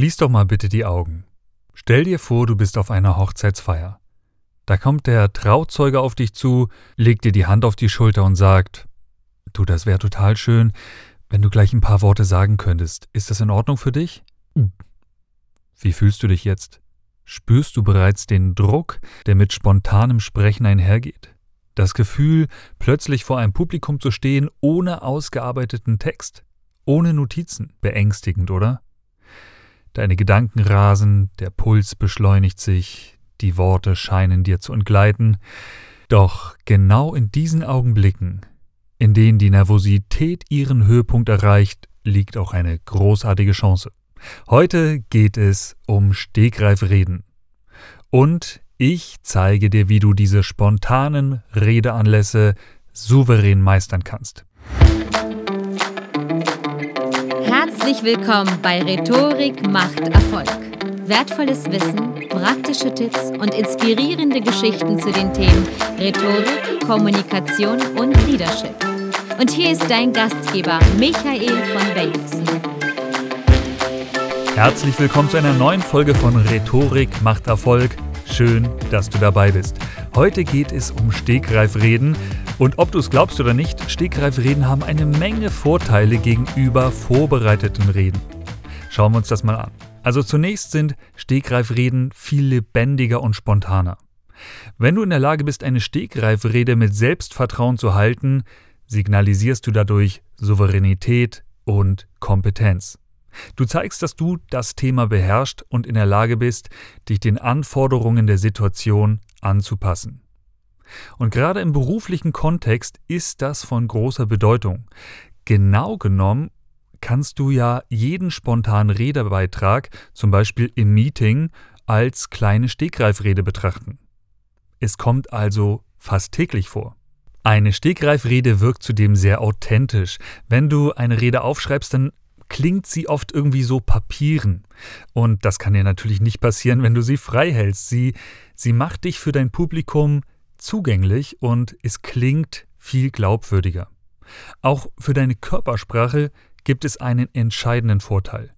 Schließ doch mal bitte die Augen. Stell dir vor, du bist auf einer Hochzeitsfeier. Da kommt der Trauzeuge auf dich zu, legt dir die Hand auf die Schulter und sagt, du, das wäre total schön, wenn du gleich ein paar Worte sagen könntest. Ist das in Ordnung für dich? Wie fühlst du dich jetzt? Spürst du bereits den Druck, der mit spontanem Sprechen einhergeht? Das Gefühl, plötzlich vor einem Publikum zu stehen, ohne ausgearbeiteten Text, ohne Notizen. Beängstigend, oder? Deine Gedanken rasen, der Puls beschleunigt sich, die Worte scheinen dir zu entgleiten. Doch genau in diesen Augenblicken, in denen die Nervosität ihren Höhepunkt erreicht, liegt auch eine großartige Chance. Heute geht es um Stegreifreden. Und ich zeige dir, wie du diese spontanen Redeanlässe souverän meistern kannst. Herzlich willkommen bei Rhetorik macht Erfolg. Wertvolles Wissen, praktische Tipps und inspirierende Geschichten zu den Themen Rhetorik, Kommunikation und Leadership. Und hier ist dein Gastgeber Michael von Bennigsen. Herzlich willkommen zu einer neuen Folge von Rhetorik macht Erfolg. Schön, dass du dabei bist. Heute geht es um Stegreifreden und ob du es glaubst oder nicht, Stegreifreden haben eine Menge Vorteile gegenüber vorbereiteten Reden. Schauen wir uns das mal an. Also zunächst sind Stegreifreden viel lebendiger und spontaner. Wenn du in der Lage bist, eine Stegreifrede mit Selbstvertrauen zu halten, signalisierst du dadurch Souveränität und Kompetenz. Du zeigst, dass du das Thema beherrschst und in der Lage bist, dich den Anforderungen der Situation anzupassen. Und gerade im beruflichen Kontext ist das von großer Bedeutung. Genau genommen kannst du ja jeden spontanen Redebeitrag, zum Beispiel im Meeting, als kleine Stegreifrede betrachten. Es kommt also fast täglich vor. Eine Stegreifrede wirkt zudem sehr authentisch. Wenn du eine Rede aufschreibst, dann klingt sie oft irgendwie so papieren. Und das kann dir natürlich nicht passieren, wenn du sie frei hältst. Sie, sie macht dich für dein Publikum zugänglich und es klingt viel glaubwürdiger. Auch für deine Körpersprache gibt es einen entscheidenden Vorteil.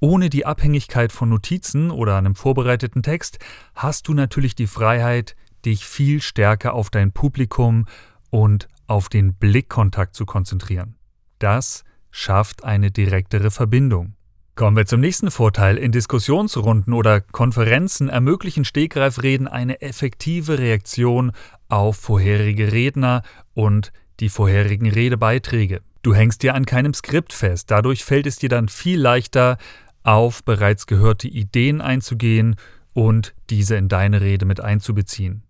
Ohne die Abhängigkeit von Notizen oder einem vorbereiteten Text hast du natürlich die Freiheit, dich viel stärker auf dein Publikum und auf den Blickkontakt zu konzentrieren. Das schafft eine direktere Verbindung. Kommen wir zum nächsten Vorteil. In Diskussionsrunden oder Konferenzen ermöglichen Stegreifreden eine effektive Reaktion auf vorherige Redner und die vorherigen Redebeiträge. Du hängst dir an keinem Skript fest, dadurch fällt es dir dann viel leichter, auf bereits gehörte Ideen einzugehen und diese in deine Rede mit einzubeziehen.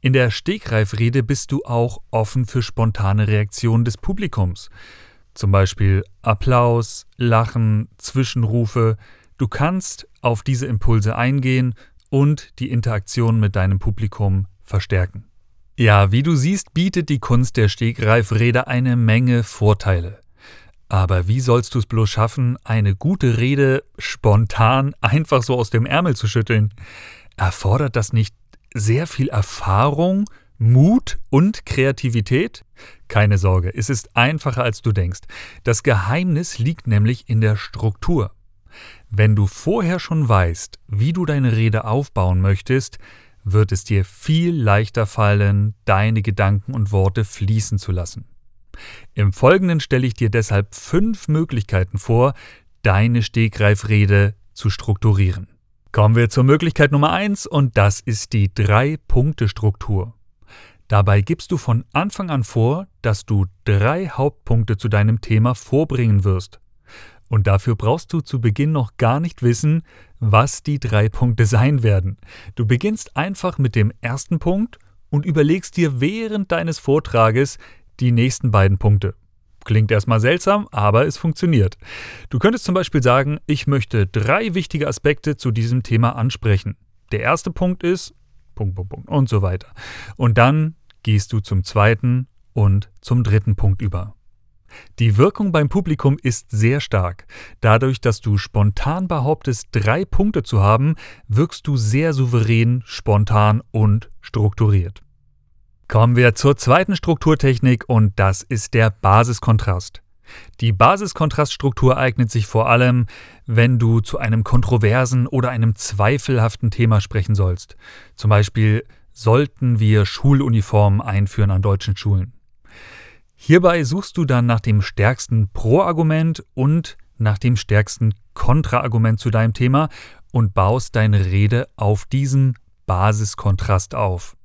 In der Stegreifrede bist du auch offen für spontane Reaktionen des Publikums. Zum Beispiel Applaus, Lachen, Zwischenrufe. Du kannst auf diese Impulse eingehen und die Interaktion mit deinem Publikum verstärken. Ja, wie du siehst, bietet die Kunst der Stegreifrede eine Menge Vorteile. Aber wie sollst du es bloß schaffen, eine gute Rede spontan einfach so aus dem Ärmel zu schütteln? Erfordert das nicht sehr viel Erfahrung, Mut und Kreativität? Keine Sorge, es ist einfacher als du denkst. Das Geheimnis liegt nämlich in der Struktur. Wenn du vorher schon weißt, wie du deine Rede aufbauen möchtest, wird es dir viel leichter fallen, deine Gedanken und Worte fließen zu lassen. Im Folgenden stelle ich dir deshalb fünf Möglichkeiten vor, deine Stegreifrede zu strukturieren. Kommen wir zur Möglichkeit Nummer eins und das ist die Drei-Punkte-Struktur. Dabei gibst du von Anfang an vor, dass du drei Hauptpunkte zu deinem Thema vorbringen wirst. Und dafür brauchst du zu Beginn noch gar nicht wissen, was die drei Punkte sein werden. Du beginnst einfach mit dem ersten Punkt und überlegst dir während deines Vortrages die nächsten beiden Punkte. Klingt erstmal seltsam, aber es funktioniert. Du könntest zum Beispiel sagen, ich möchte drei wichtige Aspekte zu diesem Thema ansprechen. Der erste Punkt ist Punkt, Punkt, Punkt und so weiter. Und dann gehst du zum zweiten und zum dritten Punkt über. Die Wirkung beim Publikum ist sehr stark. Dadurch, dass du spontan behauptest, drei Punkte zu haben, wirkst du sehr souverän, spontan und strukturiert. Kommen wir zur zweiten Strukturtechnik und das ist der Basiskontrast. Die Basiskontraststruktur eignet sich vor allem, wenn du zu einem kontroversen oder einem zweifelhaften Thema sprechen sollst. Zum Beispiel sollten wir Schuluniformen einführen an deutschen Schulen. Hierbei suchst du dann nach dem stärksten Pro-Argument und nach dem stärksten Kontra-Argument zu deinem Thema und baust deine Rede auf diesem Basiskontrast auf.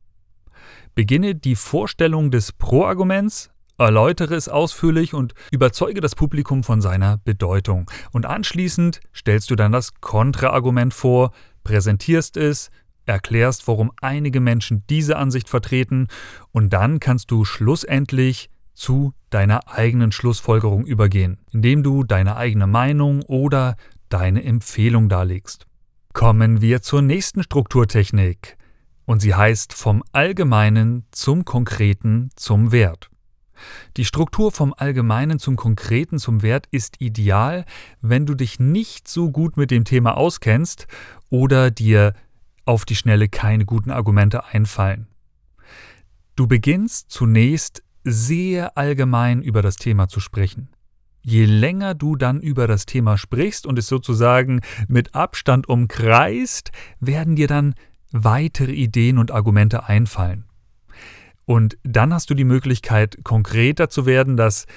Beginne die Vorstellung des Pro-Arguments, erläutere es ausführlich und überzeuge das Publikum von seiner Bedeutung. Und anschließend stellst du dann das Kontra-Argument vor, präsentierst es, erklärst, warum einige Menschen diese Ansicht vertreten und dann kannst du schlussendlich zu deiner eigenen Schlussfolgerung übergehen, indem du deine eigene Meinung oder deine Empfehlung darlegst. Kommen wir zur nächsten Strukturtechnik und sie heißt vom Allgemeinen zum Konkreten zum Wert. Die Struktur vom Allgemeinen zum Konkreten zum Wert ist ideal, wenn du dich nicht so gut mit dem Thema auskennst oder dir auf die Schnelle keine guten Argumente einfallen. Du beginnst zunächst sehr allgemein über das Thema zu sprechen. Je länger du dann über das Thema sprichst und es sozusagen mit Abstand umkreist, werden dir dann weitere Ideen und Argumente einfallen. Und dann hast du die Möglichkeit, konkreter zu werden, das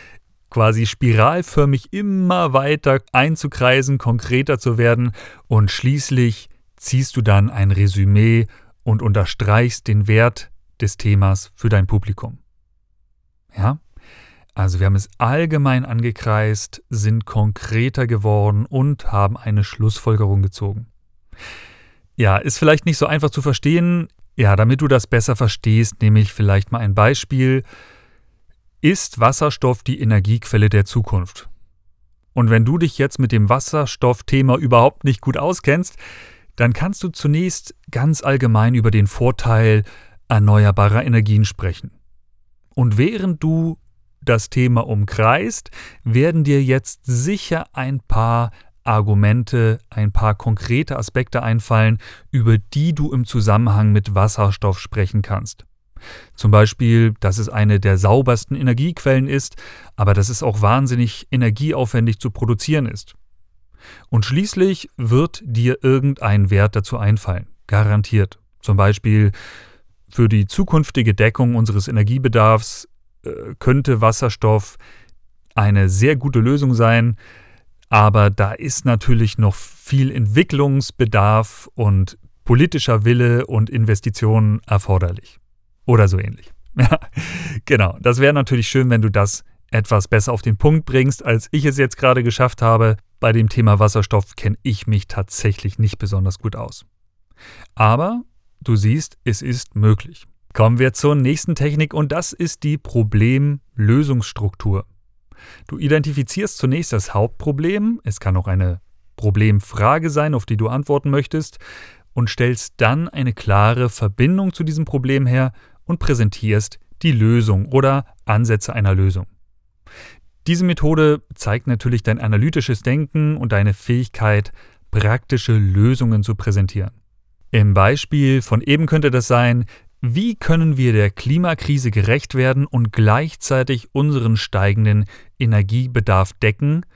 quasi spiralförmig immer weiter einzukreisen, konkreter zu werden und schließlich ziehst du dann ein Resümee und unterstreichst den Wert des Themas für dein Publikum. Ja? Also wir haben es allgemein angekreist, sind konkreter geworden und haben eine Schlussfolgerung gezogen. Ja, ist vielleicht nicht so einfach zu verstehen. Ja, damit du das besser verstehst, nehme ich vielleicht mal ein Beispiel. Ist Wasserstoff die Energiequelle der Zukunft? Und wenn du dich jetzt mit dem Wasserstoffthema überhaupt nicht gut auskennst, dann kannst du zunächst ganz allgemein über den Vorteil erneuerbarer Energien sprechen. Und während du das Thema umkreist, werden dir jetzt sicher ein paar Argumente, ein paar konkrete Aspekte einfallen, über die du im Zusammenhang mit Wasserstoff sprechen kannst. Zum Beispiel, dass es eine der saubersten Energiequellen ist, aber dass es auch wahnsinnig energieaufwendig zu produzieren ist. Und schließlich wird dir irgendein Wert dazu einfallen, garantiert. Zum Beispiel, für die zukünftige Deckung unseres Energiebedarfs äh, könnte Wasserstoff eine sehr gute Lösung sein, aber da ist natürlich noch viel Entwicklungsbedarf und politischer Wille und Investitionen erforderlich. Oder so ähnlich. Genau. Das wäre natürlich schön, wenn du das etwas besser auf den Punkt bringst, als ich es jetzt gerade geschafft habe. Bei dem Thema Wasserstoff kenne ich mich tatsächlich nicht besonders gut aus. Aber Du siehst, es ist möglich. Kommen wir zur nächsten Technik und das ist die Problemlösungsstruktur. Du identifizierst zunächst das Hauptproblem, es kann auch eine Problemfrage sein, auf die du antworten möchtest, und stellst dann eine klare Verbindung zu diesem Problem her und präsentierst die Lösung oder Ansätze einer Lösung. Diese Methode zeigt natürlich dein analytisches Denken und deine Fähigkeit, praktische Lösungen zu präsentieren. Im Beispiel von eben könnte das sein, wie können wir der Klimakrise gerecht werden und gleichzeitig unseren steigenden Energiebedarf decken?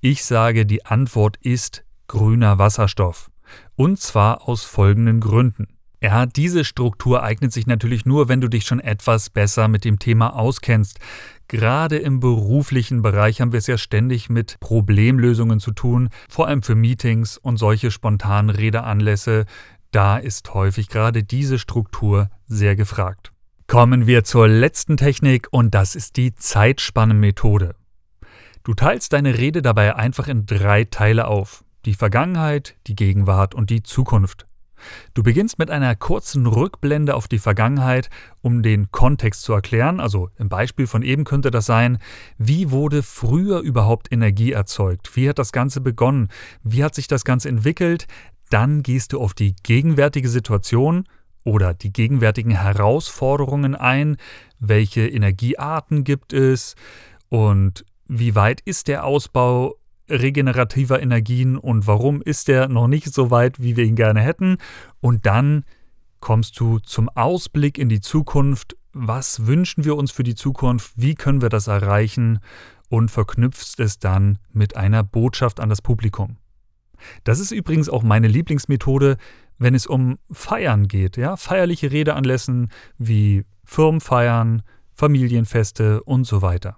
Ich sage, die Antwort ist grüner Wasserstoff. Und zwar aus folgenden Gründen. Ja, diese Struktur eignet sich natürlich nur, wenn du dich schon etwas besser mit dem Thema auskennst. Gerade im beruflichen Bereich haben wir es ja ständig mit Problemlösungen zu tun, vor allem für Meetings und solche spontanen Redeanlässe, da ist häufig gerade diese Struktur sehr gefragt. Kommen wir zur letzten Technik und das ist die Zeitspannenmethode. Du teilst deine Rede dabei einfach in drei Teile auf. Die Vergangenheit, die Gegenwart und die Zukunft. Du beginnst mit einer kurzen Rückblende auf die Vergangenheit, um den Kontext zu erklären. Also im Beispiel von eben könnte das sein, wie wurde früher überhaupt Energie erzeugt? Wie hat das Ganze begonnen? Wie hat sich das Ganze entwickelt? Dann gehst du auf die gegenwärtige Situation oder die gegenwärtigen Herausforderungen ein. Welche Energiearten gibt es und wie weit ist der Ausbau regenerativer Energien und warum ist der noch nicht so weit, wie wir ihn gerne hätten? Und dann kommst du zum Ausblick in die Zukunft. Was wünschen wir uns für die Zukunft? Wie können wir das erreichen? und verknüpfst es dann mit einer Botschaft an das Publikum. Das ist übrigens auch meine Lieblingsmethode, wenn es um Feiern geht, ja, feierliche Redeanlässen wie Firmenfeiern, Familienfeste und so weiter.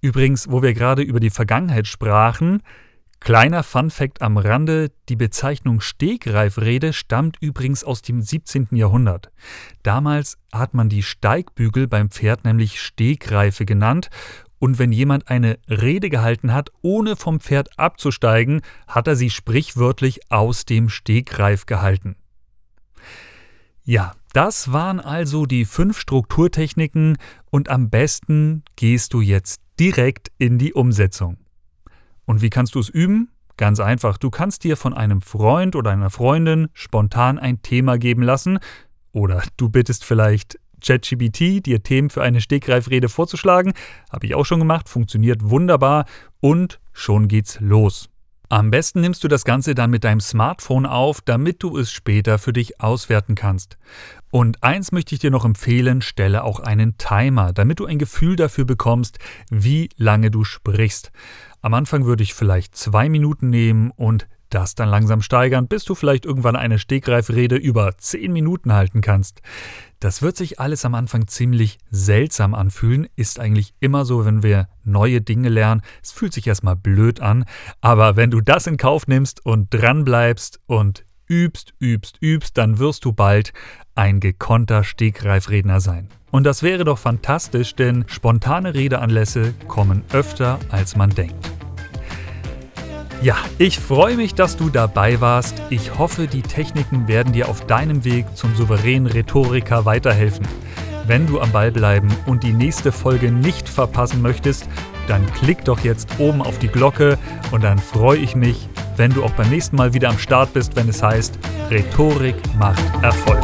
Übrigens, wo wir gerade über die Vergangenheit sprachen, kleiner Funfact am Rande, die Bezeichnung Stegreifrede stammt übrigens aus dem 17. Jahrhundert. Damals hat man die Steigbügel beim Pferd nämlich Stegreife genannt und wenn jemand eine Rede gehalten hat, ohne vom Pferd abzusteigen, hat er sie sprichwörtlich aus dem Stegreif gehalten. Ja, das waren also die fünf Strukturtechniken und am besten gehst du jetzt direkt in die Umsetzung. Und wie kannst du es üben? Ganz einfach, du kannst dir von einem Freund oder einer Freundin spontan ein Thema geben lassen oder du bittest vielleicht ChatGPT, dir Themen für eine Stegreifrede vorzuschlagen. Habe ich auch schon gemacht, funktioniert wunderbar und schon geht's los. Am besten nimmst du das Ganze dann mit deinem Smartphone auf, damit du es später für dich auswerten kannst. Und eins möchte ich dir noch empfehlen, stelle auch einen Timer, damit du ein Gefühl dafür bekommst, wie lange du sprichst. Am Anfang würde ich vielleicht zwei Minuten nehmen und das dann langsam steigern, bis du vielleicht irgendwann eine Stegreifrede über zehn Minuten halten kannst. Das wird sich alles am Anfang ziemlich seltsam anfühlen, ist eigentlich immer so, wenn wir neue Dinge lernen. Es fühlt sich erstmal blöd an, aber wenn du das in Kauf nimmst und dranbleibst und übst, übst, übst, dann wirst du bald ein gekonnter Stegreifredner sein. Und das wäre doch fantastisch, denn spontane Redeanlässe kommen öfter, als man denkt. Ja, ich freue mich, dass du dabei warst. Ich hoffe, die Techniken werden dir auf deinem Weg zum souveränen Rhetoriker weiterhelfen. Wenn du am Ball bleiben und die nächste Folge nicht verpassen möchtest, dann klick doch jetzt oben auf die Glocke und dann freue ich mich, wenn du auch beim nächsten Mal wieder am Start bist, wenn es heißt, Rhetorik macht Erfolg.